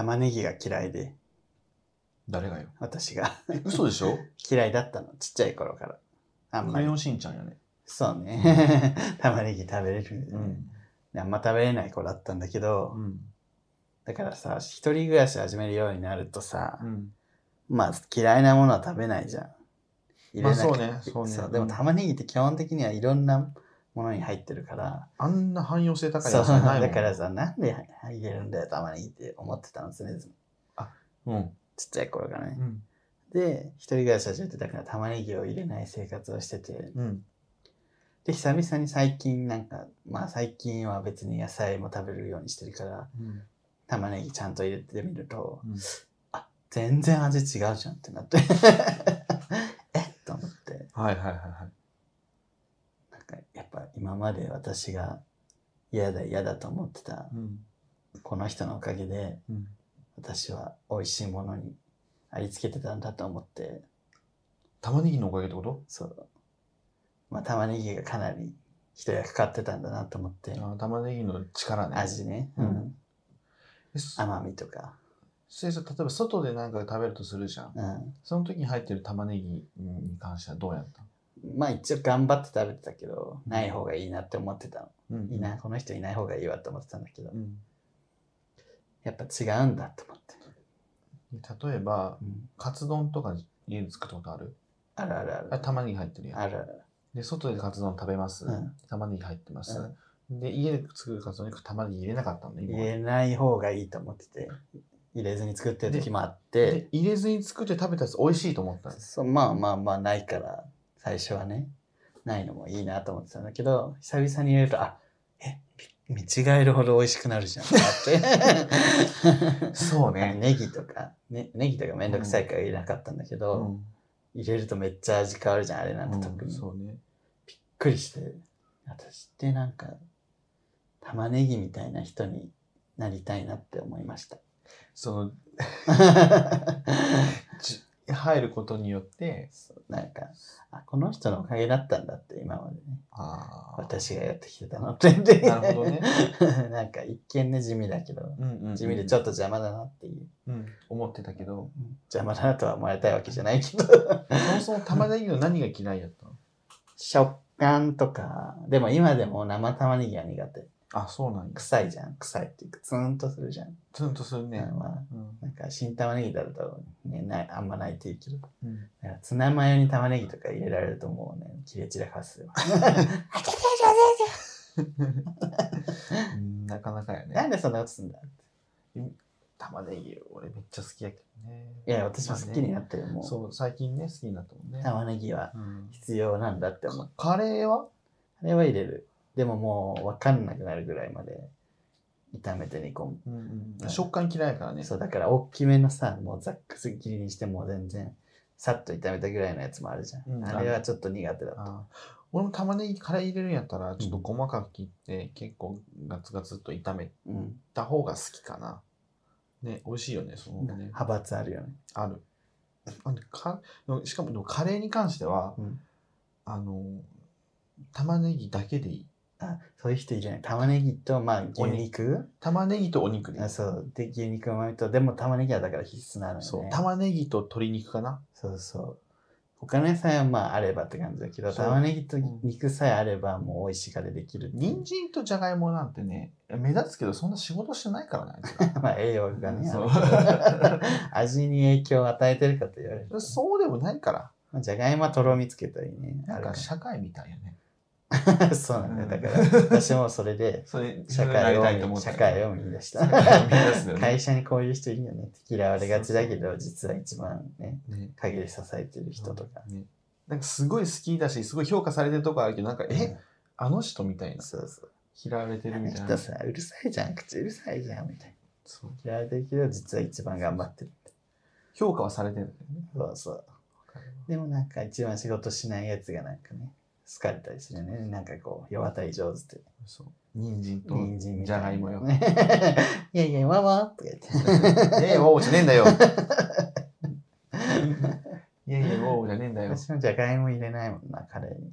玉ねぎが嫌いで、誰がよ？私がえ嘘でしょ？嫌いだったの、ちっちゃい頃から。あんまりクレヨ。ンしんちゃんやね。そうね。玉ねぎ食べれる、うん。あんま食べれない子だったんだけど、うん。だからさ、一人暮らし始めるようになるとさ、うん。まあ嫌いなものは食べないじゃん。入れなきゃまあそうねそうねでも玉ねぎって基本的にはいろんなものに入ってるから、あんな汎用性高いやつないもん。だからさ、なんで入れるんだよ、玉ねぎって思ってたの、常々。うん。ちっちゃい頃からね。うん。で、一人暮らし始めてたから玉ねぎを入れない生活をしてて、うん。で、久々に最近なんか、まあ最近は別に野菜も食べるようにしてるから、うん。玉ねぎちゃんと入れてみると、うんあ、全然味違うじゃんってなって。えっ？と思って。はいはいはい今まで私が嫌だ嫌だと思ってたうん。この人のおかげでうん。私は美味しいものにありつけてたんだと思って、玉ねぎのおかげってこと？そう。まあ玉ねぎがかなり一役買ってたんだなと思って、あ玉ねぎの力ね。味ね、ううん甘みとか、それさ例えば外で何か食べるとするじゃん。うん。その時に入ってる玉ねぎに関してはどうやったまあ一応頑張って食べてたけど、ない方がいいなって思ってたの。うんいいな、この人いない方がいいわって思ってたんだけどう、ん。やっぱ違うんだと思って。例えば、うん、カツ丼とか家で作ったことある？あるあるある。あ玉ねぎ入ってるやん。あるある。で、外でカツ丼食べます？うん玉ねぎ入ってます？うんで、家で作るカツ丼に玉ねぎ入れなかったんだ、今まで入れない方がいいと思ってて、入れずに作ってる時もあっでて、入れずに作って食べたやつ美味しいと思ったんです。そうまあまあまあないから、最初はね、ないのもいいなと思ってたんだけど、久々に入れると、あ、え、見違えるほど美味しくなるじゃんって。そうね ネギとか、ね、ネギとかめんどくさいから入れなかったんだけど、うん入れるとめっちゃ味変わるじゃん、あれなんて特に。びっそうね。くりして、私ってなんか、玉ねぎみたいな人になりたいなって思いました。その、じ 入ることによって、なんか、あ、この人のおかげだったんだって今までね。あー私がやってきてたのって。なるほどね。なんか一見ね地味だけど、うんうんうん地味でちょっと邪魔だなっていう。うん、思ってたけど、邪魔だなとは思われたいわけじゃないけど。そもそも玉ねぎの何が嫌いやったの？食感とか、でも今でも生玉ねぎは苦手。あ、そうなんや。臭いじゃん。臭いっていうか、ツーンとするじゃん。ツンとするね。まあ、うんなんか新玉ねぎだと、ね、ないあんまないって言うけど。うんだからツナマヨに玉ねぎとか入れられるともうね、切れ散らかすよ。うんなかなかやね。なんでそんなことすんだ玉ねぎ、俺めっちゃ好きやけどね。いや、私も好きになってる。もう、そう、最近ね、好きになったもんね。玉ねぎはうん必要なんだって思う。カレーは？あれは入れる。でももう分かんなくなるぐらいまで炒めて煮込む。うんうん食感嫌いやからね。そう、だから大きめのさ、もうざっくり切りにしてもう全然、さっと炒めたぐらいのやつもあるじゃん。うんあれはちょっと苦手だった。あー俺も玉ねぎカレー入れるんやったら、ちょっと細かく切って、結構ガツガツっと炒めうん。た方が好きかな。ね、美味しいよね、そのね。派閥あるよね。ある。あでかしかもでもカレーに関しては、うんあの、玉ねぎだけでいい。あ、そういう人いるね。玉ねぎと、まあ、牛肉玉ねぎとお肉であそう。で、牛肉の旨味と、でも玉ねぎはだから必須なのよね。そう。玉ねぎと鶏肉かな。そうそう。他の野菜はまああればって感じだけど、そう玉ねぎと肉さえあればもう美味しいカレーできる人参とじゃがいもなんてね、目立つけどそんな仕事してないからね、まあ栄養がね、そう 味に影響を与えてるかと言われると。そうでもないから。まあじゃがいもはとろみつけたりね。なんかあ社会みたいよね。る そうなんだよ。だから私もそれで社会を、社会を見出した。社 会社にこういう人いるよねって嫌われがちだけど、実は一番ね、ね陰で支えてる人とか。ね。なんかすごい好きだし、すごい評価されてるとこあるけど、なんか、うんえ、あの人みたいな。そうそう。嫌われてるみたいな。人さ、うるさいじゃん、口うるさいじゃん、みたいな。そう嫌われてるけど、実は一番頑張ってる。評価はされてるんだよね。そうそう。でもなんか一番仕事しないやつがなんかね、好かれたりするよね。なんかこう、世渡り上手って。そう。人参と人参。じゃがいもよ。いやいや、わわとか言って。ええ、わおじゃねえんだよ。いやいや、わおじゃねえんだよ。私もじゃがいも入れないもんな、カレーに。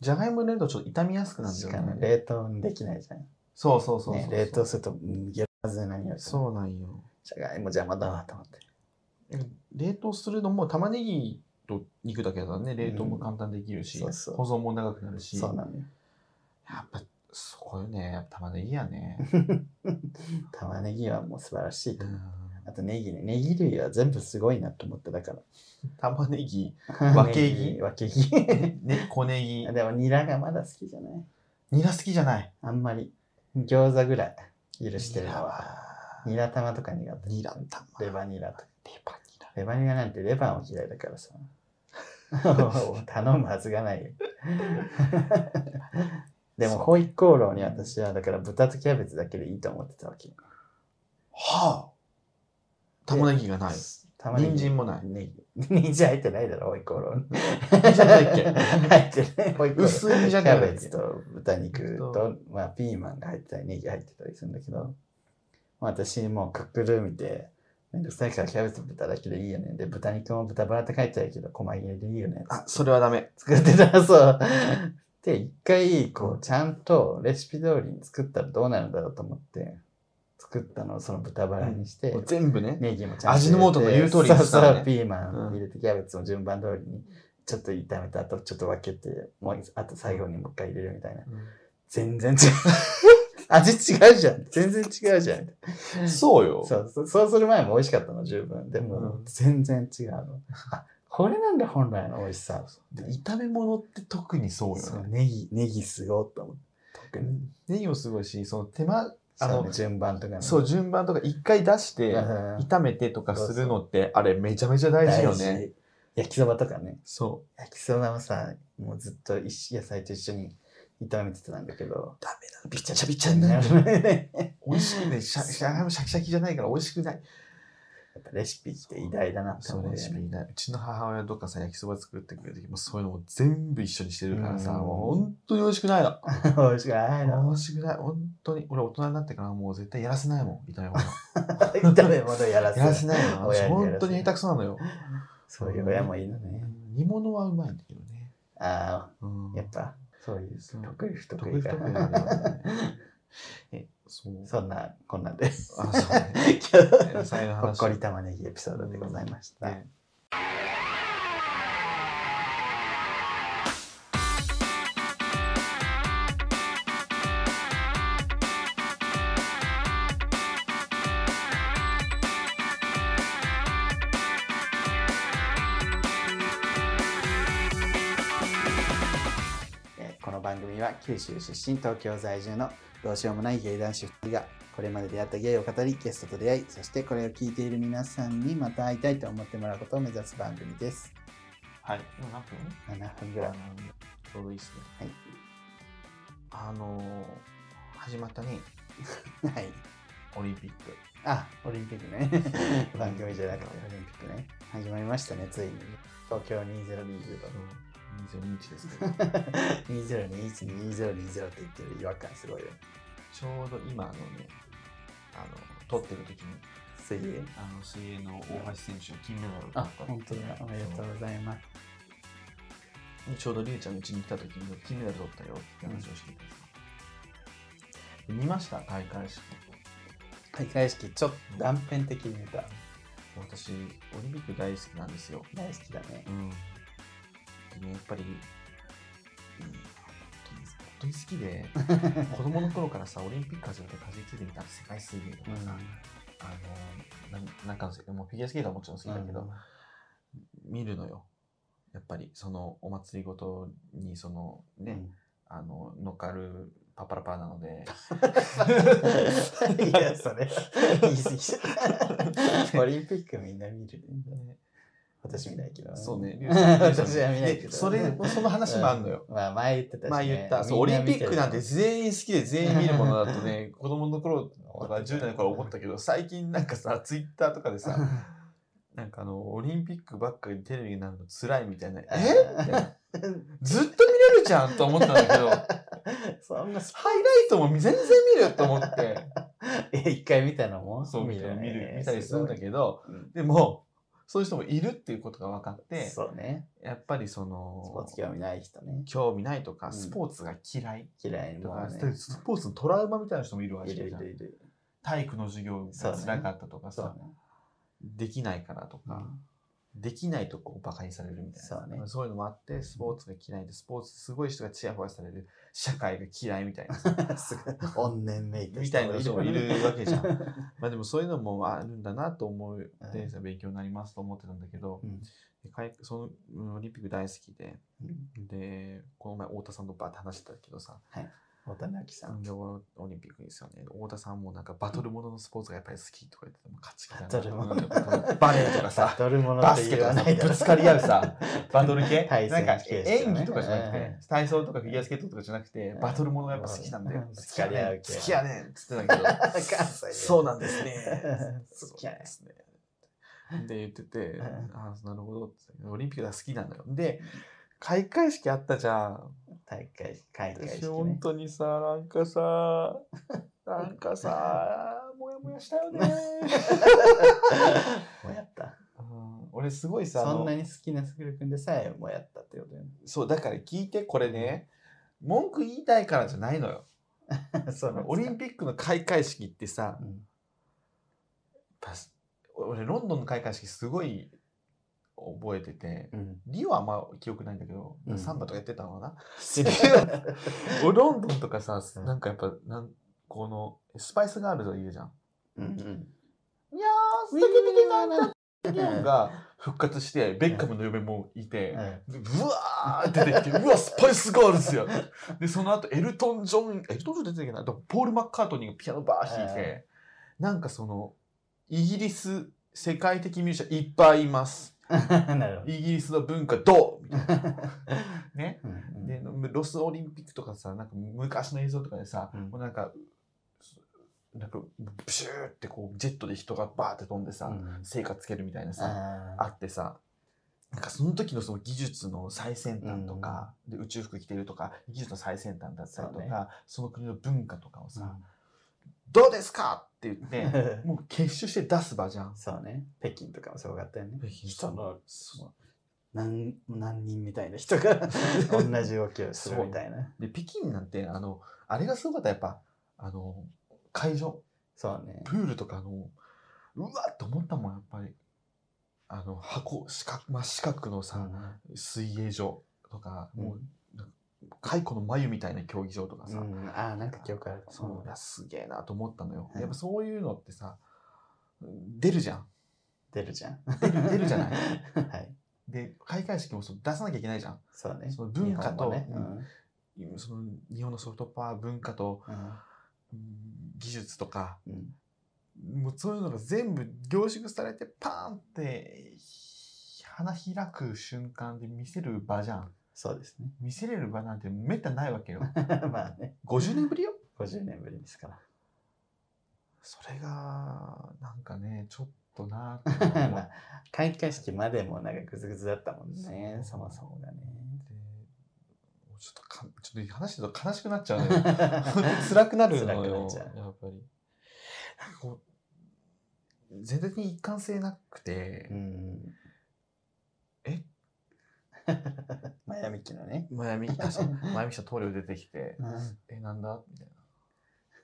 じゃがいも入れるとちょっと傷みやすくなるんだしかもよね。冷凍できないじゃん。そうそうそうね、冷凍すると、うん、ゲロはずなによる。そうなんよ。じゃがいも邪魔だわと思って。冷凍するのも玉ねぎと肉だけだからね冷凍も簡単にできるし、そうそう保存も長くなるしそうなのよ。やっぱそこよね玉ねぎやね、玉ねぎはもう素晴らしいとあとネギね。ネギ類は全部すごいなと思ってだから。玉ねぎ 分けぎ？ネギ分けぎ。ね小ネギでもニラがまだ好きじゃない？ニラ好きじゃない？あんまり。餃子ぐらい許してるのは。はニラ玉とか苦手。ニラ玉レバニラとか。レバニラレバニラなんてレバーも嫌いだからさ。頼むはずがないよ。でも、ホイコーローに私は、だから豚とキャベツだけでいいと思ってたわけ。はあ玉ねぎがない玉ねぎ人参もないネギ。人参入ってないだろ、ホイコーローに。人参入って 入ってない。ホイコーロー。薄いじゃキャベツと豚肉そと、まあ、ピーマンが入ってたり、ネギ入ってたりするんだけど、まあ私もうクックルー見て、めんどくさいからキャベツ豚だけでいいよね。で、豚肉も豚バラって書いてあるけど、細切れでいいよね。あそれはダメ作ってたらそう。で、一回、こう、ちゃんとレシピ通りに作ったらどうなるんだろうと思って、作ったのをその豚バラにして、もう全部ねネギもちゃんと味の素の言う通りにそうしたのねそう、ピーマうんン入れて、キャベツも順番通りに、ちょっと炒めた後、ちょっと分けて、もう、あと最後にもう一回入れるみたいな。全然違う。味違うじゃん。全然違うじゃん。そうよそうそうする前も美味しかったの、十分。でもう、ん全然違うの。あ、これなんだ、本来の美味しさ。で炒め物って特にそうよねネギ、ネギすごいと思って。特に。ネギもすごいしその手間あのね順番とかね。そう順番とか一回出してうん炒めてとかするのってあれめちゃめちゃ大事よね。焼きそばとかね。そ焼きそばもさ、もうずっと野菜と一緒に炒めてたんだけど、ダメだ。びちゃびちゃになる美味しくね シャシャシャキシャキじゃないから美味しくない。っぱレシピって偉大だなってそう思うよね。レシピないうちの母親とかさ焼きそば作ってくれる時もそういうのも全部一緒にしてるからさうん。もう本当に美味しくないの。美味しくないの。美味しくない。本当に。俺大人になってからもう絶対やらせないもん炒め物炒め物やらせやらせないの。本当に下手くそなのよ。そういう親もいるのね。煮物はうまいんだけどね。あうん。あ、やっぱ、そういう得意不得得意 そう。そんな、こんなんで。あそうね。今日ほっこり玉ねぎエピソードでございました。ね九州出身東京在住のどうしようもない芸男子2人がこれまで出会った芸を語りゲストと出会いそしてこれを聞いている皆さんにまた会いたいと思ってもらうことを目指す番組です。はい。7分 ?7 分ぐらい。ちょうどいいですね。はいあのー、始まったね。はい。オリンピック。あオリンピックね。番組じゃなくてオリンピックね。始まりましたねついに。東京2020と、うん。2021ですけど。20212020って言ってる違和感すごいよ。ちょうど今のねあの撮ってる時に水泳あの水泳の大橋選手の金メダルを取ったあ本当だ。おめでとうございます。ちょうどりゅうちゃんの家に来た時に金メダル取ったよって話をしてた、うん、見ました？開会式。開会式ちょっと断片的に見た、うん、私オリンピック大好きなんですよ。大好きだね。うん。やっぱり、うん、本当に本当に好きで 子供の頃からさオリンピック始めてかじりついてみた世界水泳とかさ、あのななんかもうフィギュアスケートはもちろん好きだけど、見るのよ。やっぱりそのお祭りごとにそのね、うん。あの乗っかるパパラパーなので。いや、それ、言い過ぎ オリンピックみんな見るね。私見ないけど。そうね。私は見ないけど。でそれその話もあるのよ、うん。まあ、前言ってたし、ね。前言った、そうオリンピックなんて全員好きで全員見るものだとね 子供の頃とか10代の頃思ったけど最近なんかさツイッターとかでさ なんかあのオリンピックばっかりテレビになるの辛いみたいなえ？みたいな。ずっと見れるじゃんと思ったんだけど。そんな。スハイライトも全然見ると思ってえ一回見たのもそう見る見る見たりするんだけど。どうんでもそういう人もいるっていうことが分かってそうね。やっぱりそスポーのツ興味ない人ね。興味ないとかうんスポーツが嫌い嫌いとか、もね。スポーツのトラウマみたいな人もいるわけいじゃんるいるいる。体育の授業が辛かったとかさ、ね。できないからとか、できないとこうバカにされるみたいな。そうね。そういうのもあってスポーツが嫌いでスポーツすごい人がチヤホヤされる。社会が嫌いみたいな。怨念めいたみたいな人もいるわけじゃん。ん。まあでもそういうのもあるんだなと思うん。さ勉強になりますと思ってたんだけど、うん。そのうんオリンピック大好きでうん。でこの前太田さんとバーって話してたけどさ大田直樹さん。でオオリンピックですよね。太田さんもなんかバトルもののスポーツがやっぱり好きとか言ってても勝ち気だな。バトルもの。うんバレーとかさバトルものってバスケとかさぶつかり合うさ、バトル系？なんか演技とかじゃなくうんて、体操とかフィギュアスケートとかじゃなくて、うんバトルものがやっぱ好きなんだよ。うん。ぶつかり合う系。好きやねんっつってたけど、そうなんですね。好きやね。そうですね。で言っててうん、ああ、なるほどオリンピックが好きなのよ。で、開会式あったじゃん。大会、開会私式ね。本当にさ、なんかさ、なんかさ、もやもやしたよね。もうやった。うん俺すごいさ、そんなに好きなスクル君でさえもうやったってことよね。そう、だから聞いて、これね、文句言いたいからじゃないのよ。そうなんですかオリンピックの開会式ってさ、うん俺、ロンドンの開会式すごい覚えてて、うん。リオはあんま記憶ないんだけど、うんサンバとかやってたのかな？知る俺ロンドンとかさう、んなんかやっぱ、なんこの、スパイスガールズがいるじゃん。うんうん。いやー、素敵的なのが復活して、ベッカムの嫁もいて、でうわー出てきて、うわ、スパイスガールズや。で、その後、エルトン・ジョン、エルトン・ジョン出てきてな？い、ポール・マッカートニーがピアノバー弾いて、なんかその、イギリス、世界的ミュージシャンいっぱいいます。なるほど。イギリスの文化どうみたいな。ね？うんで、ロスオリンピックとかさ、なんか昔の映像とかでさ、うん。もうなんか、なんか、ブシューってこう、ジェットで人がバーって飛んでさ、うん。成果つけるみたいなさ、ああってさなんかその時のその技術の最先端とか、で宇宙服着てるとか技術の最先端だったりとかそうね。その国の文化とかをーさ、どうですか？って言ってうん もう結集して出す場じゃん。そうね。北京とかもすごかったよね。北京人のそう何何人みたいな人が 同じ動きをするみたいな。で北京なんてあのあれがすごかったやっぱあの会場そうね。プールとかのうわっと思ったもんやっぱりあの箱四角真四角のさ、水泳場とか、もう蚕の眉みたいな競技場とかさ、うん、ああ、なんか記憶ある。そういやすげえなと思ったのよ、はいやっぱそういうのってさ出るじゃん。出るじゃん。出る出るじゃない？はい。で開会式もそう出さなきゃいけないじゃん。そうね。その文化と日本もね。その日本のソフトパワー文化とうん。うん技術とかうん。もうそういうのが全部凝縮されてパーンって花開く瞬間で見せる場じゃんそうですね。見せれる場なんてめったにないわけよ まあね、50年ぶりよ50年ぶりですから。それがなんかねちょっとな まあ、開会式までもなんかグズグズだったもんね、そもそもがね。でちょっとかちょっと話してると悲しくなっちゃうのよ 本当に辛くなるの辛くなよっちゃうやっぱりなんかこう全体的に一貫性なくて、うん。え マヤミキのね。前見あそう。前見た棟梁出てきてうん。えなんだ？みたい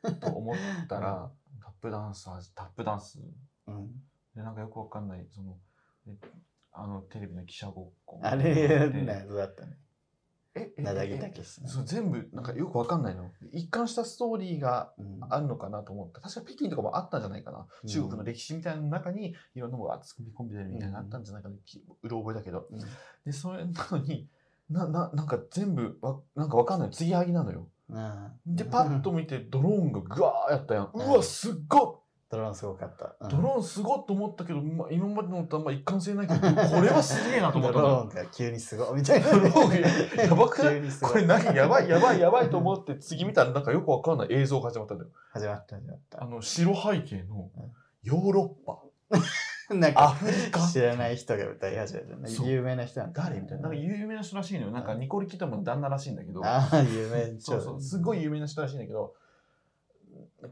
な。と思ったらタップダンサータップダンス。うん、でなんかよくわかんないそのえあのテレビの記者ごっこあれ、で謎だったね。ええなだぎえたけ？そう全部なんかよくわかんないの。一貫したストーリーがうんあるのかなと思った。確か北京とかもあったんじゃないかな、うん。中国の歴史みたいなの中にいろんなものが組み込んでるみたいなのあったんじゃないかな、きうろ覚えだけど。うん。でそれなのになななんか全部わなんかわかんない。継ぎはぎなのよ。でパッと見てドローンがぐわーやったやん。ううんわすっごドローンすごかった。っドローンすごっと思ったけど、まあ、今までのとあんま一貫性ないけどこれはすげえなと思ったのドローンが急にすごい。みたいな。ドローンがやばくない？これ何やばいやばいやばいと思って次見たらなんかよくわかんない映像が始まったんだよ。始まった始まった。あ。の白背景のうん。ヨーロッパ。なんアかフリカ？知らない人が歌い始めた有名な人なんだ誰？みたいな。なんか有名な人らしいのよ。なんかニコル・キッドマンの旦那らしいんだけど。ああ、有名。そうそう。すごい有名な人らしいんだけど。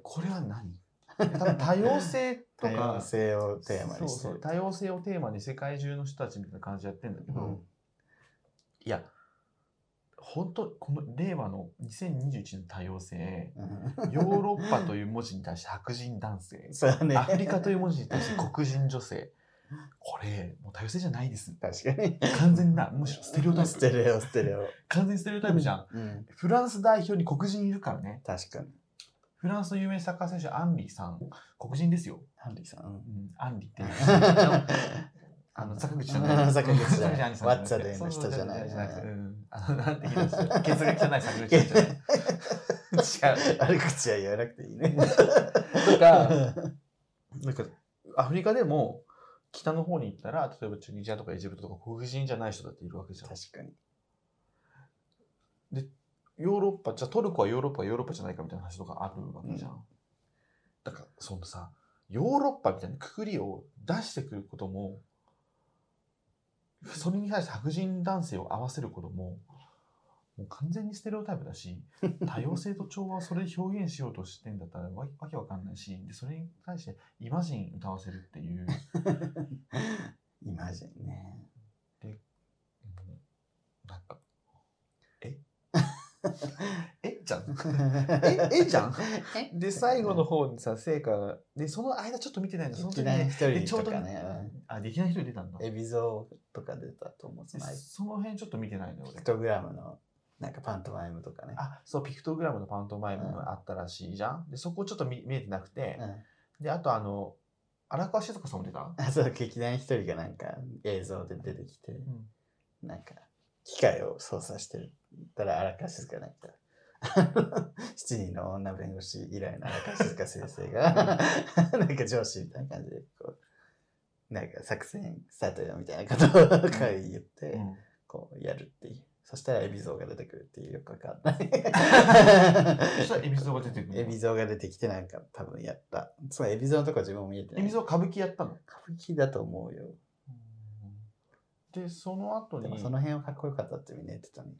これは何？多分多様性と多様か性をテーマにしてそうそうる。多様性をテーマに世界中の人たちみたいな感じでやってんだけど、うんいや本当この令和の2021年の多様性うんヨーロッパという文字に対して白人男性そうね。アフリカという文字に対して黒人女性 これもう多様性じゃないです確かに。完全なむしろステレオタイプ ステレオ、ステレオ。完全にステレオタイプじゃんうん。フランス代表に黒人いるからね確かに。フランスの有名サッカー選手アンリさん。黒人ですよ、ハンリーさん。うん。うん、アンリっていう。あの坂口坂口じゃない坂口ワッツァでの人じゃない。そうあのなんて言うんですよ血液じゃない坂口じゃない。違う悪口は言わなくていいね。とかなんかアフリカでも北の方に行ったら例えばチュニジアとかエジプトとか黒人じゃない人だっているわけじゃん。確かに。ヨーロッパじゃあトルコはヨーロッパはヨーロッパじゃないかみたいな話とかあるわけじゃん、うだからそのさヨーロッパみたいなくくりを出してくることもそれに対して白人男性を合わせることももう完全にステレオタイプだし 多様性と調和をそれで表現しようとしてんだったらわわけわかんないしでそれに対してイマジン歌わせるっていう イマジンね。もうなんかえ えじゃん。ええじゃん？で最後の方にさ成果がでその間ちょっと見てないの。その時ね一人でちょうね。あできない人出たんだ。うんエビゾーとか出たと思う。そでのその辺ちょっと見てないのよ俺。ピクトグラムのなんかパントマイムとかね。あそうピクトグラムのパントマイムがあったらしいじゃん。でそこちょっと見見えてなくて。うん。であとあの荒川静香さんも出た、あそう劇団一人がなんか映像で出てきて、うん。なんか機械を操作してる。たら荒川静香なんか。七人の女弁護士以来の荒川静香先生が なんか上司みたいな感じでこうなんか作戦スタートよみたいなことを会言って、うん。こうやるっていう。そしたらエビゾウが出てくるっていうよくわかんない。そしたら海老蔵が出てくるエビゾウが出てきてなんか多分やった。そうエビゾウのとこ自分も見えてない。海老蔵歌舞伎やったの？歌舞伎だと思うよでその後にでもその辺はかっこよかったってみんな言ってたね。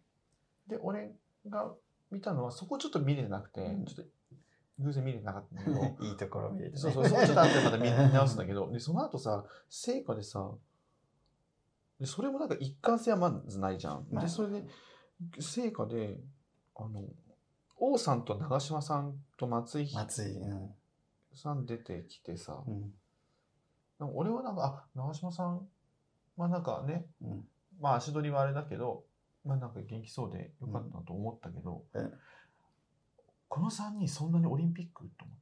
で俺が見たのはそこちょっと見れてなくて、うん。ちょっと偶然見れてなかったんだけど。いいところ見れてね。そうそう、そこちょっと後でまた見直すんだけど、で、その後さ、成果でさ、でそれもなんか一貫性はまずないじゃん。まあ。で、それで、成果で、あの、王さんと長嶋さんと松井松井うん。さん出てきてさ、うん。俺はなんか、あ、長嶋さん、まあなんかね、うんまあ足取りはあれだけど、まあなんか元気そうでよかったなと思ったけど、うんこの3人そんなにオリンピックと思っ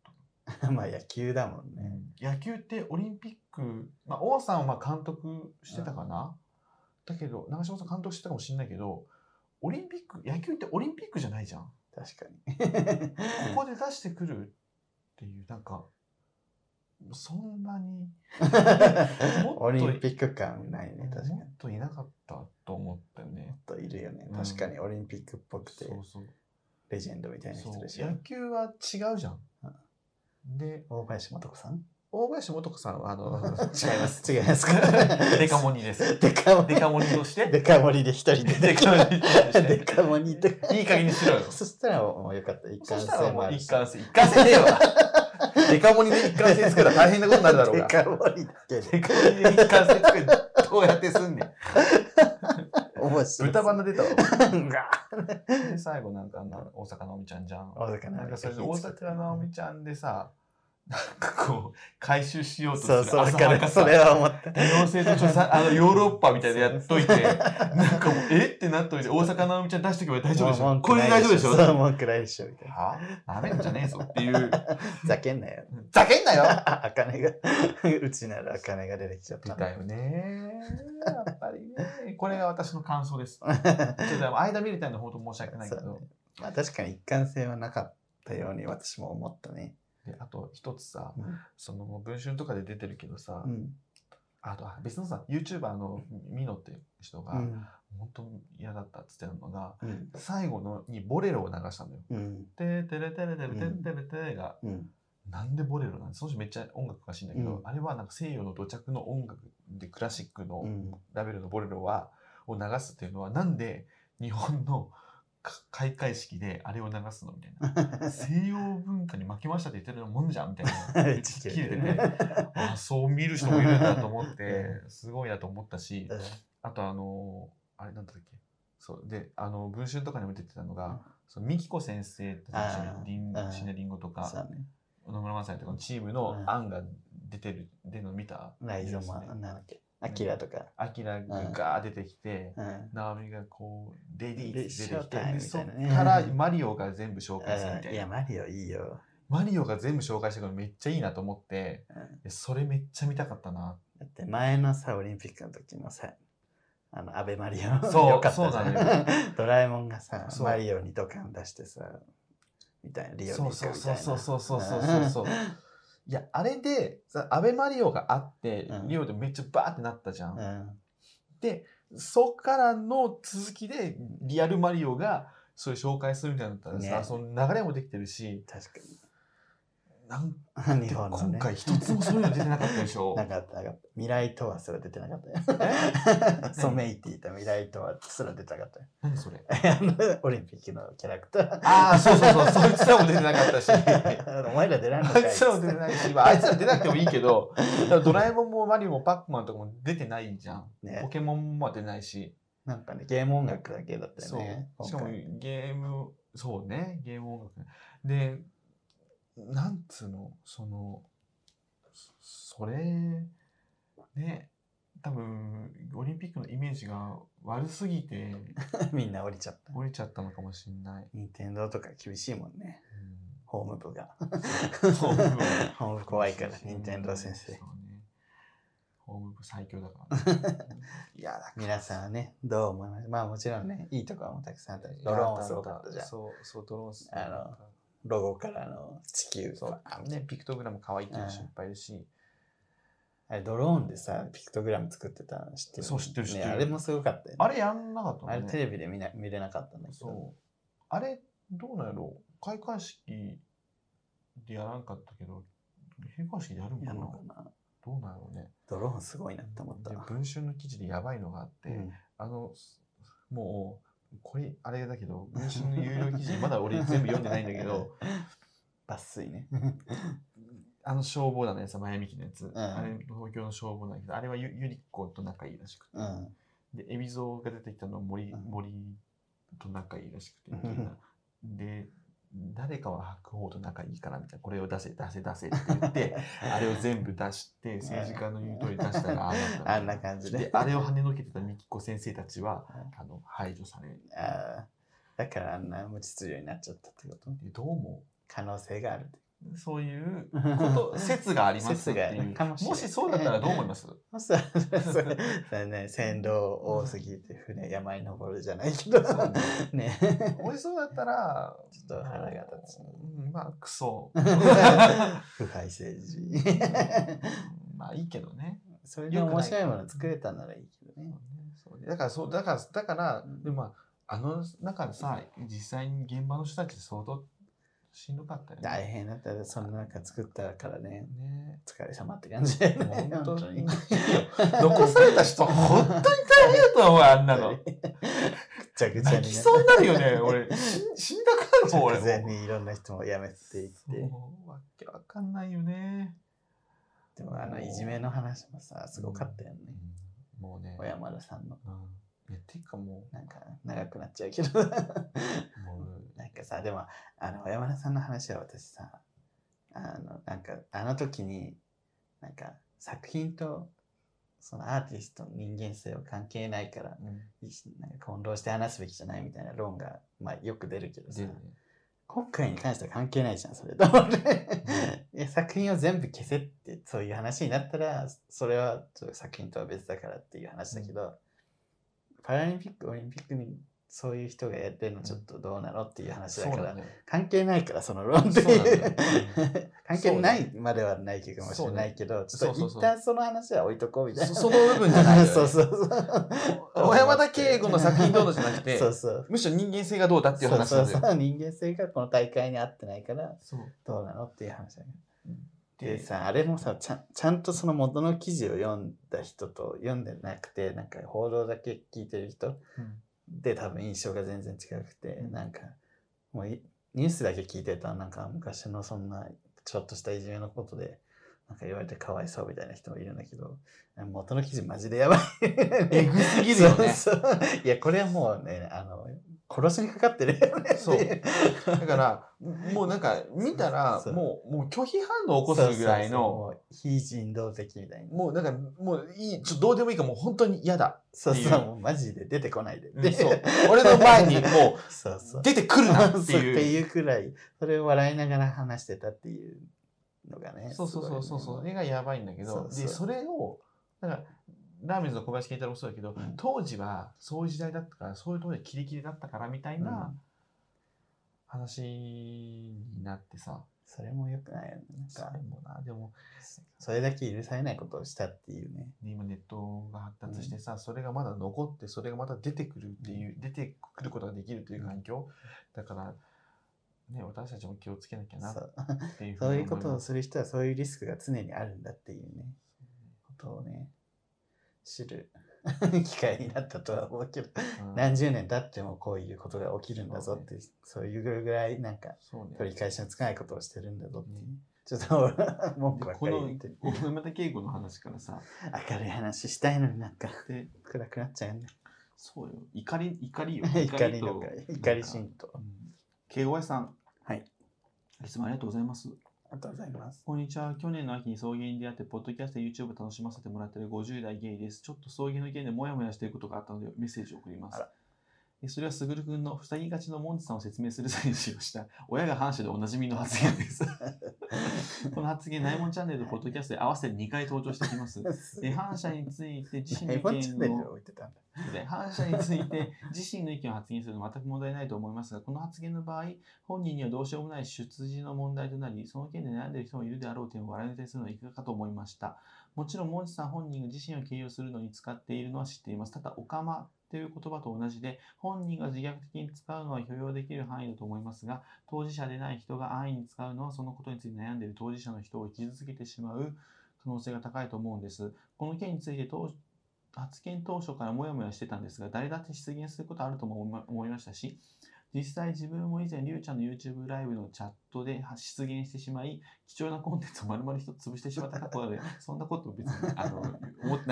たの？まあ野球だもんね。野球ってオリンピック、まあ、王さんは監督してたかな、だけど長嶋さん監督してたかもしれないけどオリンピック野球ってオリンピックじゃないじゃん確かに。ここで出してくるっていうなんかそんなに。オリンピック感ないね、確かに。もっといなかったと思ったよね。もっといるよね。うん。確かにオリンピックっぽくて、そうそう。レジェンドみたいな人でしょ野。球は違うじゃん。で大林素子さん？大林素子さんはあの 違います。違います。かデカモニです。デカモニデカモニとして？デカモニで一人で。デカモニデカモニ。いい加減にしろよ。そしたらもうよかった。一貫性もある一貫性。一貫性ねえわ。デカモニで一貫性作るら大変なことになるだろうデが。カモニだけデで。カモニで一貫性作る。どうやってすんねん。面白い。豚鼻出たわ。最後なんかあの、大阪なおみちゃんじゃん。大阪なんかそれで直大阪なおみちゃんでさ、なんかこう、回収しようとするそうそう、わ浅かる。はかさそれは思った。多様性と著作、あの、ヨーロッパみたいなやっといて、なんかもう、え？ってなっといて、大阪なおみちゃん出しておけば大丈夫でしもうょこれで大丈夫でしょ？そう、文句ないでしょ、みたいな。はなめんじゃねえぞっていう。ざけんなよ。ざけんなよあ、あかねが、うちならあかねが出てきちゃった。だよね。やっぱりね。これが私の感想です。ちょっと間見れたの本当申し訳ないけど。まあ確かに一貫性はなかったように私も思ったね。であと一つさ、うんその文春とかで出てるけどさ、うん。あと別のさ、YouTuber のミノって人が、うん。本当嫌だったっつってたのが、うん。最後のにボレロを流したのよ。うん。ててれてれてれてれてれてれが、うん。なんでボレロなんその人めっちゃ音楽詳しいんだけど、うんあれはなんか西洋の土着の音楽でクラシックのうん。ラベルのボレロはを流すっていうのはなんで日本のか開会式であれを流すのみたいな。西洋文化に負けましたって言ってるもんじゃんみたいな。切れててあ そう見る人もいるんだと思ってすごいなと思ったしあとあのあれなんだっけ。そうであの文春とかにも出てたのが、うん。その美紀子先生たちあー。リンうん。シネリンゴとか。野村正也とかのチームのうん。案が出てる出るの見た？なんだっけ、アキラとか。アキラがガー出てきて、うん。ナオミがこうレディー出てきてそっからマリオが全部紹介するみたいな。いや、マリオいいよ。マリオが全部紹介してくるのめっちゃいいなと思ってそれめっちゃ見たかったな。だって前のさ、オリンピックの時もさ、あの、アベマリオ。そうそうな ドラえもんがさ、マリオにドカン出してさ、みたいな、リオに行くみたいな。そうそうそうそうそうそうそういやあれでさアベマリオがあって、うん。リオでめっちゃバーってなったじゃん、うん。でそっからの続きでリアルマリオがそれ紹介するみたいになったらさ、ね。その流れもできてるし。確かなんに。日本のね。今回一つもそういうの出てなかったでしょ なかった、なかった。未来とはすら出てなかったよ。え？ソメイティと未来とはすら出てなかったよ。何それ？オリンピックのキャラクター。ああそうそうそうそいつらも出てなかったし お前ら出らんのかいあいつらも出てないし、まあ、あいつら出なくてもいいけど、ドラえもんもマリオもパックマンとかも出てないじゃん。ねポケモンも出ないし。なんかね、ゲーム音楽だけだったそうよね。。しかもゲーム、そうね、ゲーム音楽。で、なんつうの、その、そそれ、ね、多分、オリンピックのイメージが悪すぎて、みんな降りちゃった。降りちゃったのかもしれない。任天堂とか厳しいもんね。ホーム部が。うんホーム部 ホーム部怖いから、任天堂先生そう。ね。ホーム部最強だから、ね。いや、だから皆さんはね、どう思います？まあもちろんね、いいところもたくさんあったし、ドローンすごかったじゃん。そう、そう、ドローンすごかったあのロゴからの地球そう、あのね、ピクトグラム可愛いっていう人いっぱいいるし、あれドローンでさ、ピクトグラム作ってたの知ってる？そう知ってる知ってるねあれもすごかったよね。あれやんなかったあれ。テレビで見な見れなかったんだけど。そう。あれ、どうなんやろ？う開会式でやらんかったけど、閉会式でやるんかな？やるのかな？どうなんやろうね。ドローンすごいなって思った。文春の記事でやばいのがあって、うんあの、もう、これ、あれだけど、文春の有料記事、まだ俺全部読んでないんだけど、抜粋ね。あの消防団のやつ、マヤミキのやつ、ん。あれ東京の消防団だけど、あれはゆゆり子と仲いいらしくて、うん。で、海老蔵が出てきたのは森,、うん。森と仲いいらしくて、で、誰かは白鵬と仲いいからみたいな、これを出せ、出せ、出せって言って、あれを全部出して、政治家の言う通り出したら、あ あんな感じで。で、あれを跳ねのけてた美紀子先生たちは、うんあの排除され、あー。だからあんな無秩序になっちゃったってこと？でどう思可能性があるって。うそういうこと、説がありますって説があいう。るかもしれないもしそうだったらどう思います？そしたらそれそれね、船頭多すぎて船山に登るじゃないけどそうねね。もしそうだったら、ちょっと腹が立つうんまあ、クソ。腐敗政治。まあいいけどね。それで面白いもの作れたならいいけどね。そうねだから、そう、だから、だから、うんでもまあ、あの中でさ、実際に現場の人たち相当しんどかったよね。大変だったらその中作ったからね、ね。疲れ様って感じね。本当に 本残された人、本当に大変だと思う、あんなの。ぐちゃぐちゃに泣きそうになるよね、俺。し死んだくなるもん、俺直前にいろんな人も辞めていって。わけわかんないよね。でもあのいじめの話もさ、すごかったよね。うんもうね。小山田さんの。うん。いや、ていうかもなんか長くなっちゃうけど。う、もう、なんかさ、でも、あの、小山田さんの話は私さ、あの、なんか、あの時に、なんか、作品と、そのアーティストの人間性は関係ないから、うんなんか混同して話すべきじゃないみたいな論が、まあ、よく出るけどさね。今回に関しては関係ないじゃん、それと思って。いや作品を全部消せって、そういう話になったら、それはちょっと作品とは別だからっていう話だけど、パラリンピック、オリンピックにそういう人がやってるのちょっとどうなのっていう話だから、ね。関係ないから、その論ってそうなんだいうよ。関係ないまではないけどかもしれないけど、ちょっと一旦その話は置いとこうみたいな。そその部分じゃない そうそうそう。小山田圭吾の作品どうのじゃなくて、そうそう。むしろ人間性がどうだっていう話なんだよ。そうそう。人間性がこの大会に合ってないから、そうどうなのっていう話だね。ででさ、あれもさちゃん、ちゃんとその元の記事を読んだ人と読んでなくて、なんか報道だけ聞いてる人うん。で多分印象が全然違くて、うん。なんかもういニュースだけ聞いてたらなんか昔のそんなちょっとしたいじめのことでなんか言われてかわいそうみたいな人もいるんだけど、元の記事マジでやばい。えぐすぎるよね。いや、これはもうね、あの、殺しにかかってるそうだから、もうなんか見たら、もう、もう拒否反応を起こすぐらいの、非人道的みたいな。もうなんか、もういい、ちょっとどうでもいいからもう本当に嫌だ。そうそう、もうマジで出てこないで。うんそう。俺の前にも そうそうう。出てくるなってそうっていう。いうくらい、それを笑いながら話してたっていうのがね。そうそうそうそう、それがやばいんだけど、で、それを、だから、ラーメンズの小林健太郎もそうだけど、うん。当時はそういう時代だったから、そういうところでキレキレだったからみたいなうん。話になってさ、それも良くないよね。なんか。それ、もな、でも、それだけ許されないことをしたっていうね。今ネットが発達してさ、それがまだ残ってそれがまた出てくるっていう、出てくることができるという環境、だからね私たちも気をつけなきゃなそう。っていうふそういうことをする人はそういうリスクが常にあるんだっていうね、ことをね、知る。機会になったとは思うけど、うん。何十年経ってもこういうことが起きるんだぞって、そういうぐらいなんか取り返しのつかないことをしてるんだぞっていう。うん。ちょっと 文句ばっかり言って。る。山田圭吾の話からさ。明るい話したいのになんかで暗くなっちゃうよね。そうよ。怒り怒りよ。怒りの怒り神道う。ん。圭吾さん。はい。いつもありがとうございますありがとうございます。こんにちは。去年の秋に送迎に出会って、ポッドキャストや YouTube を楽しませてもらっている50代ゲイです。ちょっと送迎の件でモヤモヤしていることがあったので、メッセージを送りますそれはすぐるくんの塞ぎがちのモンチさんを説明する際に使用した、親が反射でおなじみの発言です。この発言、ナイモンチャンネルとポッドキャストで合わせて2回登場してきます。え反射について自身の意見を反射について自身の意見を発言するのは全く問題ないと思いますが、この発言の場合、本人にはどうしようもない出自の問題となり、その件で悩んでいる人もいるであろう点を笑いに対するのはいかがかと思いました。もちろん、モンチさん本人が自身を形容するのに使っているのは知っています。ただ、オカマという言葉と同じで、本人が自虐的に使うのは許容できる範囲だと思いますが、当事者でない人が安易に使うのは、そのことについて悩んでいる当事者の人を傷つけてしまう可能性が高いと思うんです。この件について当発言当初からモヤモヤしてたんですが、誰だって出現することあるとも思いましたし、実際自分も以前、りゅうちゃんの YouTube ライブのチャットで出現してしまい、貴重なコンテンツを丸々一つ潰してしまったことで、そんなこと別にあの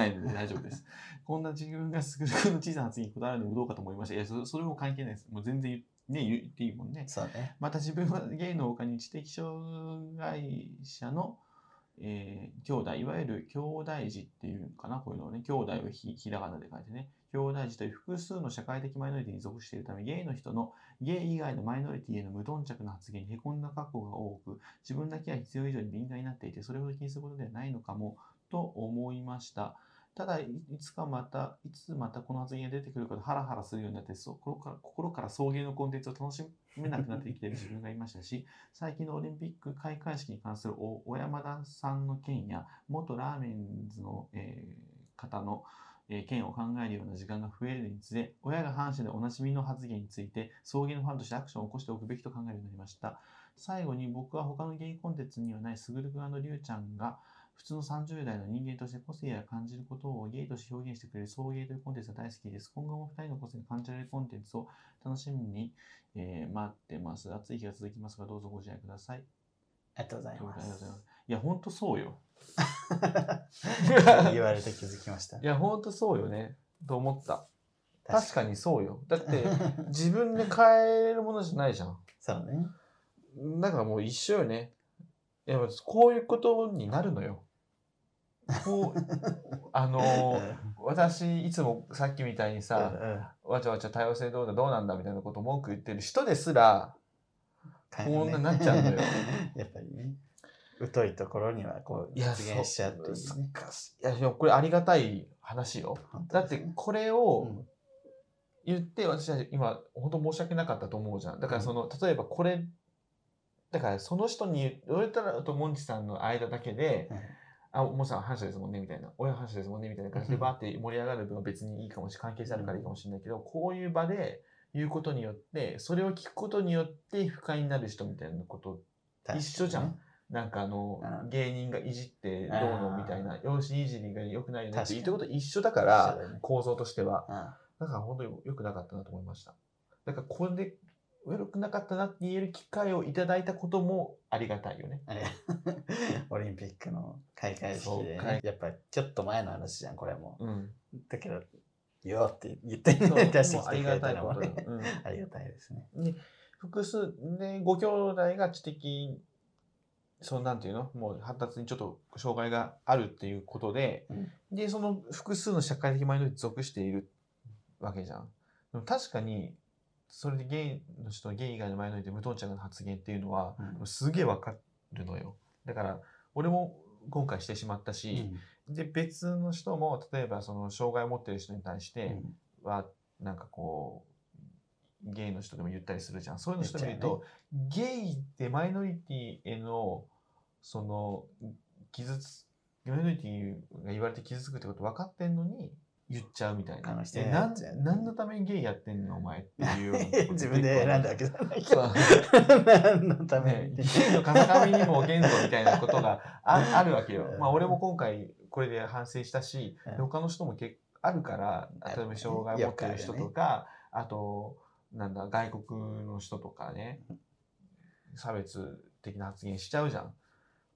ないので大丈夫です。こんな自分がすぐ の小さな発言にこだわるのもどうかと思いました。いや、そそれも関係ないです。もう全然言,、ね、言っていいもんね。そうね。また自分はゲイの他に知的障害者の、えー兄弟、いわゆる兄弟児っていうのかな、こういうのをね、兄弟をひひらがなで書いてね、兄弟児という複数の社会的マイノリティに属しているため、ゲイの人のゲイ以外のマイノリティへの無頓着な発言にへこんだ過去が多く、自分だけは必要以上に敏感になっていて、それほど気にすることではないのかも、と思いました。ただ、いつかまた、いつまたこの発言が出てくるかとハラハラするようになって、心から心から送迎のコンテンツを楽しめなくなってきている 自分がいましたし、最近のオリンピック開会式に関する小山田さんの件や、元ラーメンズの、えー方の、えー件を考えるような時間が増えるにつれ、親が反射でおなじみの発言について、送迎のファンとしてアクションを起こしておくべきと考えるようになりました。最後に僕は他のゲイコンテンツにはないすぐるくんりゅうちゃんが、普通の30代の人間として個性や感じることをゲイとして表現してくれる送迎というコンテンツが大好きです。今後も2人の個性が感じられるコンテンツを楽しみに、えー待ってます。暑い日が続きますが、どうぞご自愛ください。ありがとうございますす。いや、ほんとそうよ。言われて気づきましたい。や、ほんとそうよね。と思った。確かにそうよ。だって、自分で変えれるものじゃないじゃん。そうね。だからもう一緒よね。いや、こういうことになるのよ。こう、あのー私、いつもさっきみたいにさ、わちゃわちゃ多様性どうだどうなんだみたいなこと文句言ってる人ですら、こんなになっちゃうのよ。やっぱりね。疎いところにはこう実現しちゃうっていうね。いや、いやこれありがたい話よ。だってこれうをん言って私は今本当申し訳なかったと思うじゃん。だからその、例えばこれ、だからその人に言われたらとモンチさんの間だけで、はいあ、モンチさん反射ですもんねみたいな、親反射ですもんねみたいな感じでうんバーって盛り上がる分は別にいいかもしれない、関係性あるからいいかもしれないけど、こういう場で言うことによって、それを聞くことによって不快になる人みたいなこと一緒じゃん。なんかあのう、ん。芸人がいじってどうのみたいな、養子いじりが良くないよねって言っこと一緒だか一ら構造としては。うん。だから本当に良くなかったなと思いました。だからこれで悪くなかったなって言える機会をいただいたこともありがたいよね。オリンピックの開会式で、ね、やっぱちょっと前の話じゃんこれもうん。だけど「よ」って言ってそう出してきてくれがたのもねだ。うんありがたいですねで複数でご兄弟が知的そうなんていうの？もう発達にちょっと障害があるっていうことで、うんでその複数の社会的マイノリティに属しているわけじゃん。でも確かにそれでゲイの人ゲイ以外のマイノリティ無頓着な発言っていうのは、うん。すげえわかるのよ。だから俺も今回してしまったし、で別の人も例えばその障害を持ってる人に対しうてん。はなんかこうゲイの人でも言ったりするじゃん。そういうの人見ると、ゲイってマイノリティへのその傷つマイノリティが言われて傷つくってこと分かってんのに言っちゃうみたいな。あの人えな何のためにゲイやってんの？お前っていうよう 自分で選んだわけじゃないけど。何のためね、にゲイの風上にも限度みたいなことがああるわけよ。う。ん。まあ俺も今回これで反省したし、うん。他の人も結あるから、例えば障害を持ってる人とか、あと、なんだ、外国の人とかね、差別的な発言しちゃうじゃん。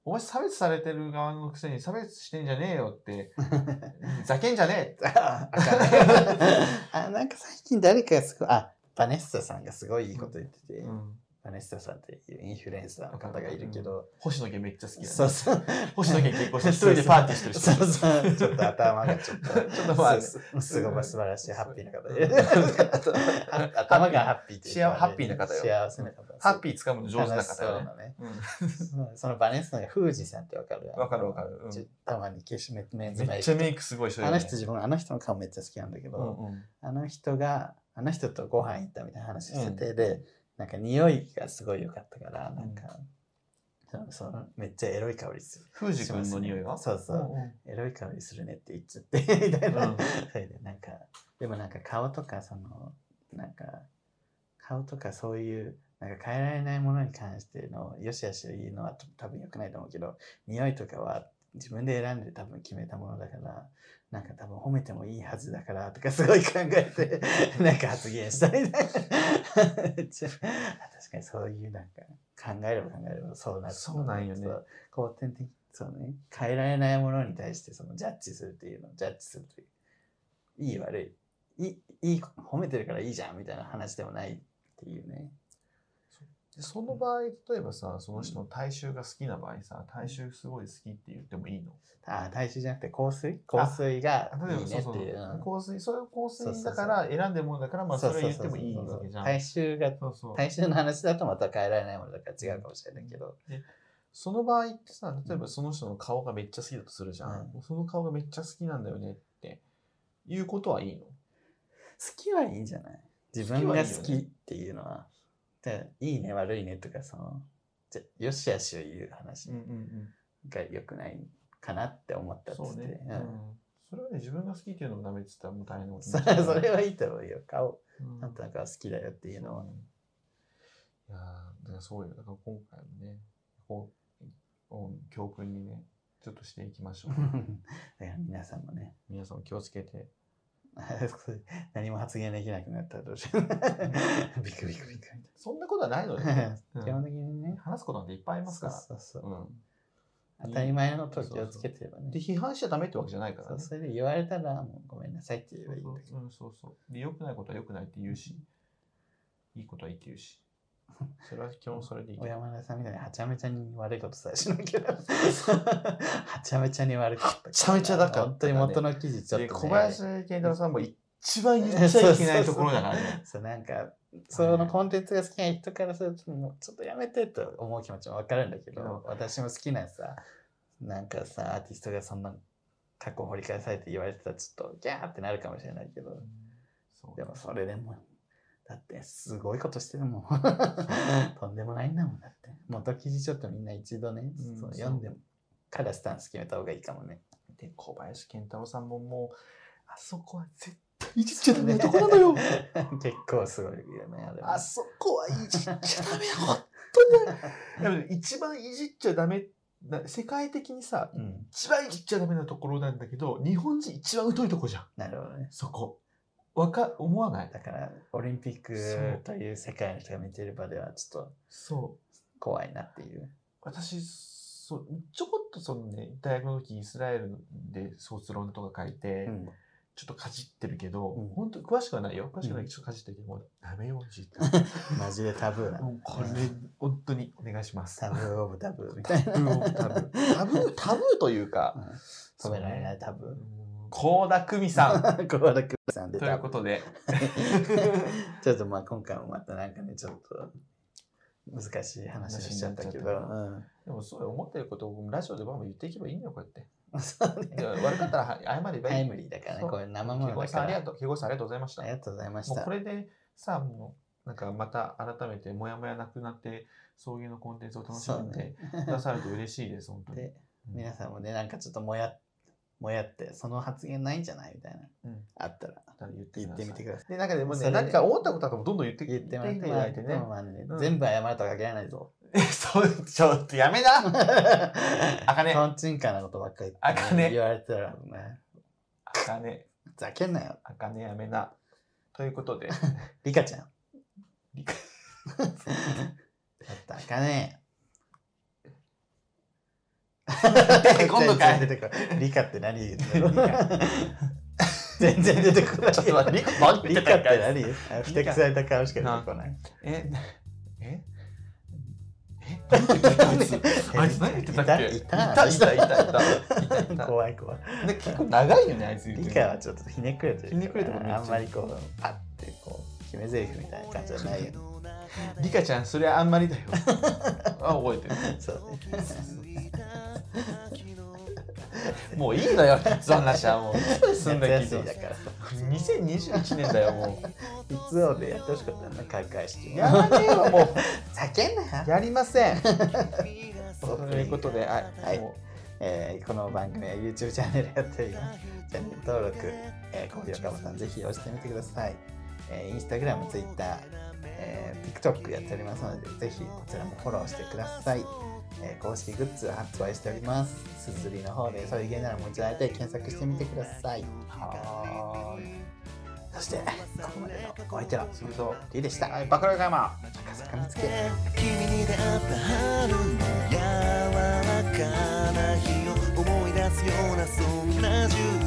お前差別されてる側のくせに差別してんじゃねえよって、ざけんじゃねえ。あ あなんか最近誰かがすごいあバネッサさんがすごいいいこと言ってて、うん。バネッサさんっていうインフルエンサーの方がいるけど、星野源めっちゃ好きだね。そうそう。星野源結婚して一人でパーティーしてる人。そうそう。ちょっと頭がちょっと。ちょっとまあすすごい素晴らしいハッピーな方。うん。で 頭がハッピーっていうハッピーな方よ。幸せな方。ハッピー掴むの上手な方よね。そうなね。うん。そのバネッサがフージさんってわかる？わかるわかる。うん。たまに消しメメンズメイクめっちゃメイクすごい人よねあの人自分あの人の顔めっちゃ好きなんだけど、うんうん。あの人があの人とご飯行ったみたいな話してて、でなんか匂いがすごい良かったからなんか、そのそのめっちゃエロい香りする。フージ君の匂いがそうそう、んん。エロい香りするねって言っちゃって みたいな、うん。それでなんかでもなんか顔とかそのなんか顔とかそういうなんか変えられないものに関してのよしあしを言うのは多分良くないと思うけど匂いとかは自分で選んで多分決めたものだからなんか多分褒めてもいいはずだからとかすごい考えて なんか発言したみたいなめっちゃ確かにそういうなんか考えれば考えればそうなるそうなんよね。後天的そうね。変えられないものに対してそのジャッジするっていうのをジャッジするという。いい悪いい。いいい褒めてるからいいじゃんみたいな話でもないっていうねでその場合例えばさその人の体臭が好きな場合さ体臭すごい好きって言ってもいいの？ああ体臭じゃなくて香水？香水がいいねっていう。うん。香水それを香水だから選んでるものだからまあそれは言ってもいいわけじゃん。体臭がそうそう。体臭の話だとまた変えられないものだから違うかもしれないけど、その場合ってさ例えばその人の顔がめっちゃ好きだとするじゃん、うん。その顔がめっちゃ好きなんだよねっていうことはいいの？好きはいいんじゃない？自分が好きっていうのはでいいね悪いねとかそのじゃよしあしを言う話が良くないかなって思ったっつってそうね、ううん。んそれはね自分が好きっていうのもダメって言ったらもう大変なことなそれはいいと思うよ。顔。うん。あんたが好きだよっていうのは。ね。いやーだからそうよ。だから今回もねこううん教訓にねちょっとしていきましょう。だから皆さんもね。皆さんも気をつけて 何も発言できなくなったらどうしよう。ビクビクビクみそんなことはないのよ、たいなうん。基本的にね。話すことなんていっぱいありますから。そうそうそう。うん。当たり前のことをつけてればね。で批判しちゃダメってわけじゃないからね。そうそれで言われたらもうごめんなさいって言えばいいんだけど。うん、そうそう。で、良くないことは良くないって言うし、いいことはいいって言うし。それは基本それでいい小。山田さんみたいにはちゃめちゃに悪いことさえしなきゃ。はちゃめちゃに悪かったはちゃめちゃだから本当に元の記事ちょっで、と、ね、小林健太郎さんも一番言っちゃいけないところだからね。そうなんかそのコンテンツが好きな人からするともうちょっとやめてと思う気持ちも分かるんだけど私も好きなさなんかさアーティストがそんな過去掘り返されて言われてたらちょっとギャーってなるかもしれないけど。でもそれでもだってすごいことしてるもん。とんでもないんだもんだって。元記事ちょっとみんな一度ね、うんそう読んでからスタンス決めた方がいいかもね。で、小林健太郎さんももう、あそこは絶対いじっちゃダメなとこなのよ。結構すごいよねあれは。あそこはいじっちゃダメよ、本当に。一番いじっちゃダメな、世界的にさ、うん。一番いじっちゃダメなところなんだけど、日本人一番疎いとこじゃん。なるほどね。そこ。わか思わない？だからオリンピックという世界の人が見てる場ではちょっとそう。怖いなっていう。私そうちょこっとそのね大学の時イスラエルで卒論とか書いて、うん。ちょっとかじってるけど、うん。本当詳しくはないよ。詳しくはないうん。けどちょっとかじってるけどもうダメよじって マジでタブーな。もうこれ本当にお願いします。タブーオブタブーみたいタブーオブタブー。タブータブーというかな。止められないタブー。高田久美さん。小原久美さんでということで。ちょっとまあ今回もまたなんかね、ちょっと難しい話をしちゃったけど。でもそう思ってることをラジオでバンバン言っていけばいいんだよこうやって。そう悪かったらは謝ればいい。タイムリーだからね、そう。これ生もケのだから。ありがとう。ケゴさんありがとうございました。ありがとうございました。もうこ。れでさもうなんかまた改めてモヤモヤなくなって送迎のコンテンツを楽しんで。くださると嬉しいです本当に、皆さんもね、なんかちょっともや、もやって、その発言ないんじゃない？みたいな、うん。あったら。言って言ってみてください。でなんかでもそれで。ね何か思ったことあったらどんどん言って言ってもらっていただいてね。まあまあねうん。全部謝るとは限らないぞ。えそうちょっとやめな。あかね。とんちんかなことばっかりあかね。言われてたらね、あかね。ふざけんなよ。あかねやめな。ということで。リカちゃん。理解 だったらあかね出てこんのかい。出てこって何言ってるの全然出てこない。ちょっと待って。リカ何？言リカって何？あふてくされた顔しか出てこない。ええ？え？何？言ってたあいつあいつ何言ってたっけ？いたいた。いたいたいたいた。いた怖い怖い。で結構長いよねあいつ言ってリるカはちょっとひねくれてる。ひねくれてるめっちゃあんまりこう、パッてこう、決め台詞みたいな感じじゃないよ。リカちゃんそれあんまりだよ。あ覚えてる。そうね。もういいのよその話はもうすんだ夏けど休みだからさ。2021年だよもいつをでやってほしかったんだ、開会式。うやらねえわもう叫んなよ。やりません ということではい、はいもえーこの番組は YouTube チャンネルやっております。チャンネル登録、えー、高評価ボタンぜひ押してみてください。えー、Instagram、Twitter、えー TikTok やっておりますので、ぜひこちらもフォローしてください。えー公式グッズ発売しております。すずりの方で、そういう芸ならもう一度会いたい検索してみてください。はーいそして、ここまでのお相手は、するとリーでした。はいバカラガマ赤坂見つけ。君に出会った春の柔らかな日を思い出すようなそ